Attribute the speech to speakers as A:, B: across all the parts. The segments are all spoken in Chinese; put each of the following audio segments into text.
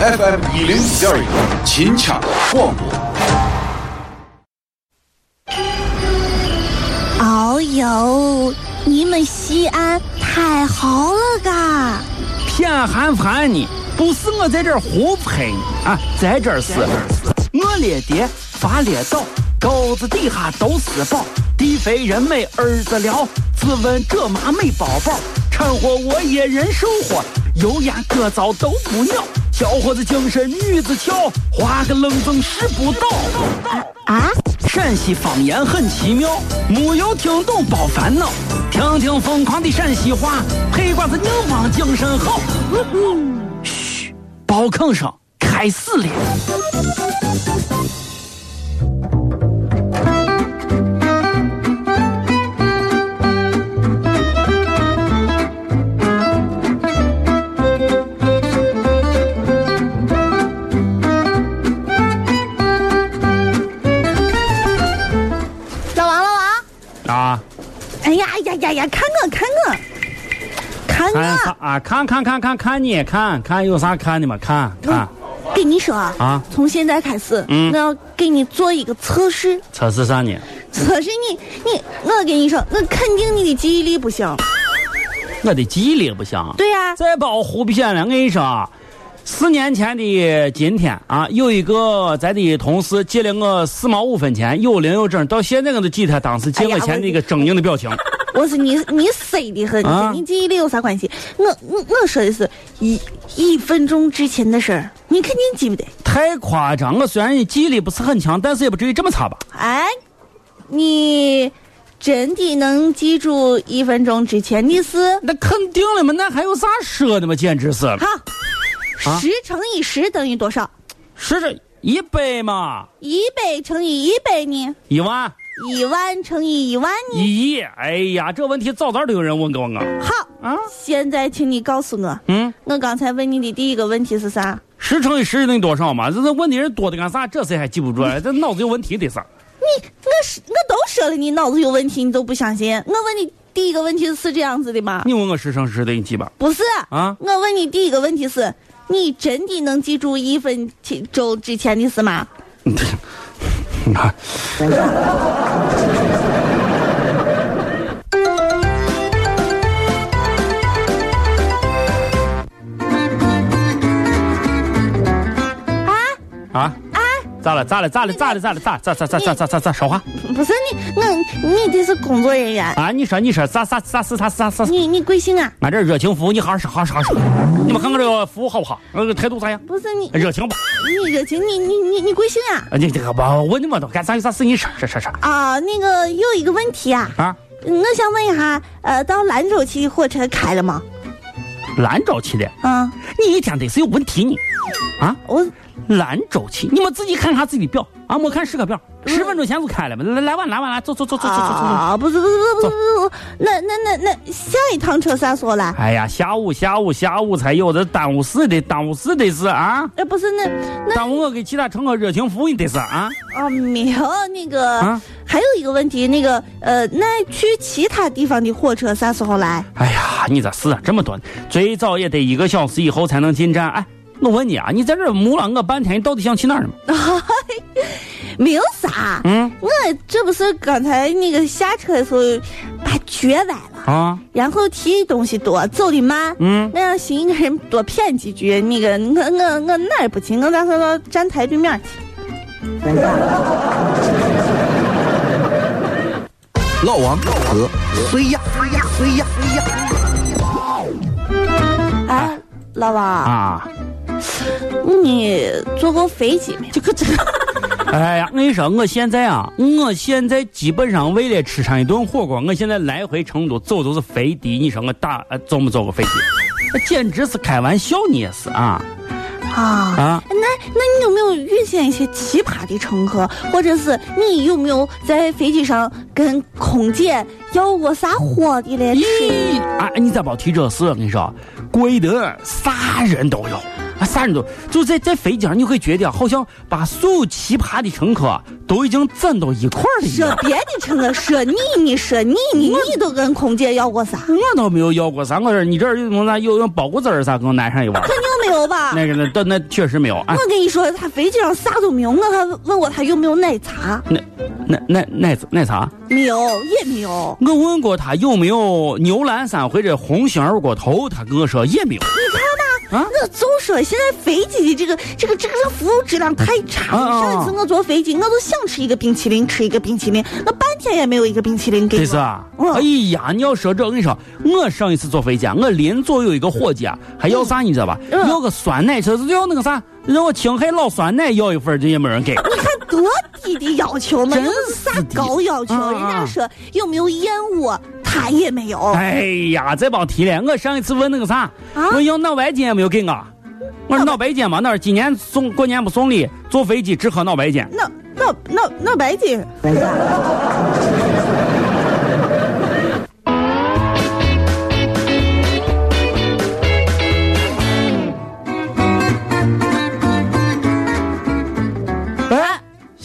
A: FM 一零一点一，秦腔广播。
B: 哦呦，你们西安太好了嘎！
C: 偏寒寒你，不是我在这儿胡喷你啊，在这儿是，我列爹发列倒，沟子底下都是宝，地肥人美儿子了，自问这妈没宝宝，掺和我也人生活，油盐各糟都不尿，小伙子精神女子俏，画个愣风使不倒。
B: 啊，
C: 陕西方言很奇妙，没有听懂别烦恼，听听疯狂的陕西话，黑瓜子硬邦精神好。嘘，包吭声开始了。
B: 呀呀呀呀，看我看我，看我！
C: 啊？看看看看看你看看有啥看的嘛？看看
B: 跟你说
C: 啊
B: 从现在开始，
C: 嗯
B: 我要给你做一个测试，
C: 测试啥呢？
B: 测试你你，我跟你说，我肯定你的记忆力不行。
C: 我的记忆力不行。
B: 对呀、
C: 再把我胡骗了，我跟你说啊，四年前的今天啊，有一个咱的同事借了我四毛五分钱，有零有整，到现在我都记得他当时借我钱的一个狰狞的表情。
B: 我是你，你衰的很，
C: 啊
B: 跟你记忆力有啥关系？我我我说的是一一分钟之前的事儿，你肯定记不得。
C: 太夸张！我虽然你记忆力不是很强，但是也不至于这么差吧？
B: 哎，你真的能记住一分钟之前的事？
C: 那肯定了嘛，那还有啥说的嘛？简直是，
B: 好，
C: 啊
B: 十乘以十等于多少？
C: 是这一百嘛，
B: 一百乘以一百呢？
C: 一万，
B: 一万乘以一万呢？
C: 一亿。哎呀，这问题早早都有人问过我。
B: 好，
C: 啊，
B: 现在请你告诉我，
C: 嗯，
B: 我刚才问你的第一个问题是啥？
C: 十乘以十等于多少嘛？这这问的人多的干啥？这谁还记不住啊？这脑子有问题得是。
B: 你我是我都说了，你脑子有问题，你都不相信。我问你第一个问题是这样子的吗？
C: 你问我十乘十等于几吧？
B: 不是
C: 啊
B: 我问你第一个问题是，你真的能记住一分钟之前的事吗？
C: 你啊啊！咋了？咋了？咋了？咋了？咋了？咋咋咋咋咋咋咋咋说话
B: 不是你，我你这是工作人员，
C: 啊？你说你说啥啥啥是啥啥啥？
B: 你你贵姓啊？
C: 俺这热情服务，你好好说好好说好说。你们看看这个服务好不好？那个态度咋样？
B: 不是你，
C: 热情吧？
B: 你热情，你你你你贵姓啊？
C: 啊，你这个吧，问那么多干啥有啥事你说说说说
B: 啊，那个有一个问题啊，
C: 啊？
B: 我想问一下，呃，到兰州去的火车开了吗？
C: 兰州去的，
B: 啊，
C: 你一天得是有问题呢。啊？
B: 我
C: 兰州去，你们自己看看自己的表啊！没看时刻表，十分钟前就开了嘛。来来晚来晚来，走走走走走走走。
B: 啊，不是不是不是不是不是，那那那那下一趟车啥时候来？
C: 哎呀，下午下午下午才有，这耽误事的耽误事的是啊！
B: 哎，不是那那
C: 耽误我给其他乘客热情服务的是啊！
B: 啊，没有那个，
C: 啊
B: 还有一个问题，那个呃，那去其他地方的火车啥时候来？
C: 哎呀，你这事啊这么多，最早也得一个小时以后才能进站。哎，我问你啊，你在这儿木了我半天，你到底想去哪儿呢？
B: 没有啥，
C: 嗯
B: 我这不是刚才那个下车的时候把脚崴了，
C: 啊
B: 然后提东西多，走的慢，
C: 嗯，
B: 我让心一个人多骗几句，那个我我我哪儿不去？我打算到站台对面去。
A: 老王和谁呀？谁呀？谁呀？谁呀？
B: 哎，老王，
C: 啊，
B: 你坐过飞机没有？
C: 这个这个。哎呀，我跟你说，我现在啊，我现在基本上为了吃上一顿火锅，我现在来回成都走都是飞的。你说我打呃走没坐过飞机？那简直是开玩笑，你也是啊
B: 啊
C: 啊！
B: 那那你有没有遇见一些奇葩的乘客，或者是你有没有在飞机上跟空姐要过啥货的嘞？吃
C: 咦，啊，你咋别提这事？我跟你说，贵的啥人都有，啊，啥人都就在在飞机上，你会觉得好像把所有奇葩的乘客都已经攒到一块儿了。
B: 说别的乘客，说你，你说你，你你都跟空姐要过啥？
C: 我倒没有要过啥，我这你这儿有啥有有包谷子儿啥给我拿上一碗
B: 肯定没有吧？
C: 那个那那那确实没有。哎
B: 我，跟你说，他飞机上啥都没有。我还问过他有没有奶茶，
C: 奶奶奶奶奶茶，
B: 没有，也没有。
C: 我问过他有没有牛栏山或者红星二锅头，他跟我说也没有。你看吧啊
B: 我就说现在飞机的这个这个这个服务质量太差上一次我坐飞机，我都想吃一个冰淇淋，吃一个冰淇淋，我半天也没有一个冰淇淋给我。
C: 这是啊，
B: 嗯
C: 哎呀，你要说这，我跟你说，我上一次坐飞机啊，我邻座有一个伙计啊，还要啥你知道吧？
B: 嗯
C: 要个酸奶，就是要那个啥，让我青海老酸奶要一份，这也没人给。
B: 多低的要求嘛，
C: 真
B: 又不是啥高要求。人家说有没有燕窝，他也没有。
C: 哎呀，这别提了，我上一次问那个啥，
B: 啊
C: 我要脑白金也没有给我。我说脑白金嘛，那是今年送过年不送礼，坐飞机只喝脑白金。
B: 脑脑脑脑白金，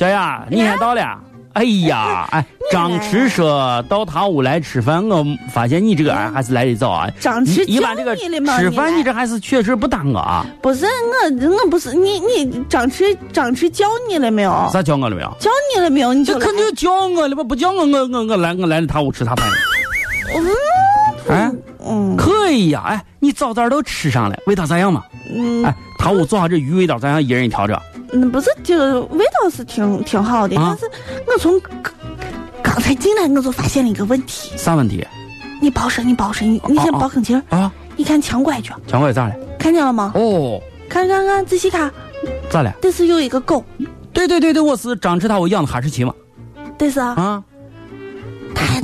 C: 小雅，你先到了。哎呀，哎，张弛说到他屋来吃饭，我发现你这个人还是来的早啊。
B: 张弛
C: 一一般这个
B: 你的嘛
C: 吃饭，
B: 你
C: 这还是确实不耽搁啊。
B: 不是我我不是你你张弛张弛叫你了没有？
C: 啥叫我了没有？
B: 叫你了没有？你
C: 这肯定叫我了吧？不叫我，我我我来我来他屋吃他饭。哎，
B: 嗯
C: 可以呀、哎，你早早都吃上了，味道咋样嘛？
B: 嗯
C: 哎，他屋做好这鱼味道咋样？一人一条着。
B: 嗯，不是这个味道是挺挺好的，
C: 啊
B: 但是我从刚刚才进来我就发现了一个问题。
C: 啥问题
B: 你报声，你包身，你你先
C: 啊啊
B: 报吭气儿。
C: 啊？
B: 你看墙拐去，
C: 墙拐咋了？
B: 看见了吗？
C: 哦，
B: 看看看，仔细看，
C: 咋了？
B: 这是有一个狗，
C: 对对对对，我是张弛他我养的哈士奇嘛。
B: 这是啊，
C: 啊，
B: 它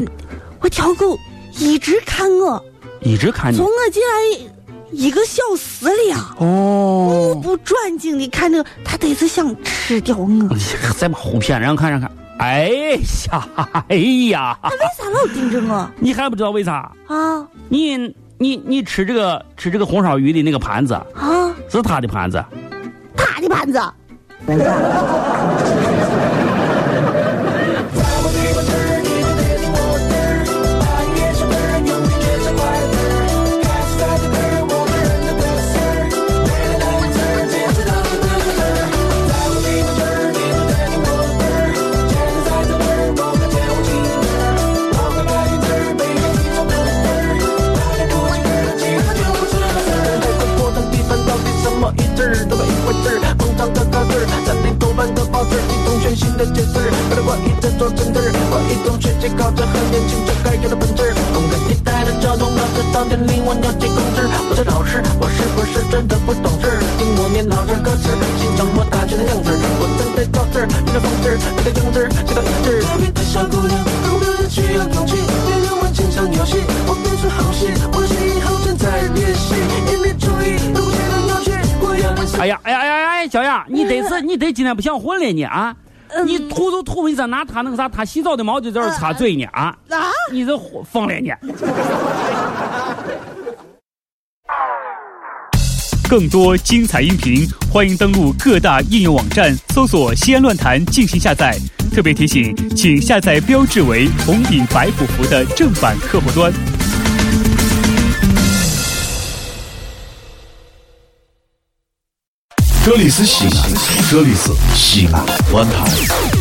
B: 我条狗一直看我，
C: 一直看你
B: 从。我进来一个小时了，目
C: 哦，
B: 不转睛的看着他，得是想吃掉我。
C: 再把胡骗，让看让看。哎呀，哎呀，
B: 他为啥老盯着我
C: 你还不知道为啥？
B: 啊
C: 你你你吃这个吃这个红烧鱼的那个盘子
B: 啊？
C: 是他的盘子。
B: 他的盘子。
D: 的解释。为了我一直做真字儿，我一种学习靠着很年轻就该有的本质。动感地带的交通老师到底令我了解控制。我是老师，我是不是真的不懂事？听我念老师歌词，欣赏我大学的样子。我正在造字儿，你的方式，你的样子，直到一致。特别的小姑娘，更表演需要勇气，别让我经常游戏，我变出好戏，我是以后正在练习，一面注意，不觉得有趣，我要练习。
C: 哎呀，哎呀哎呀哎，小雅，你得是你得今天不想混了你啊？你吐都吐，你咋拿他那个啥，他洗澡的毛巾在这儿擦嘴呢啊？
B: 啊！
C: 你这疯了你！
E: 更多精彩音频，欢迎登录各大应用网站搜索“西安论坛”进行下载。特别提醒，请下载标志为红底白虎符的正版客户端。
F: 这里是西安，这里是西安论坛。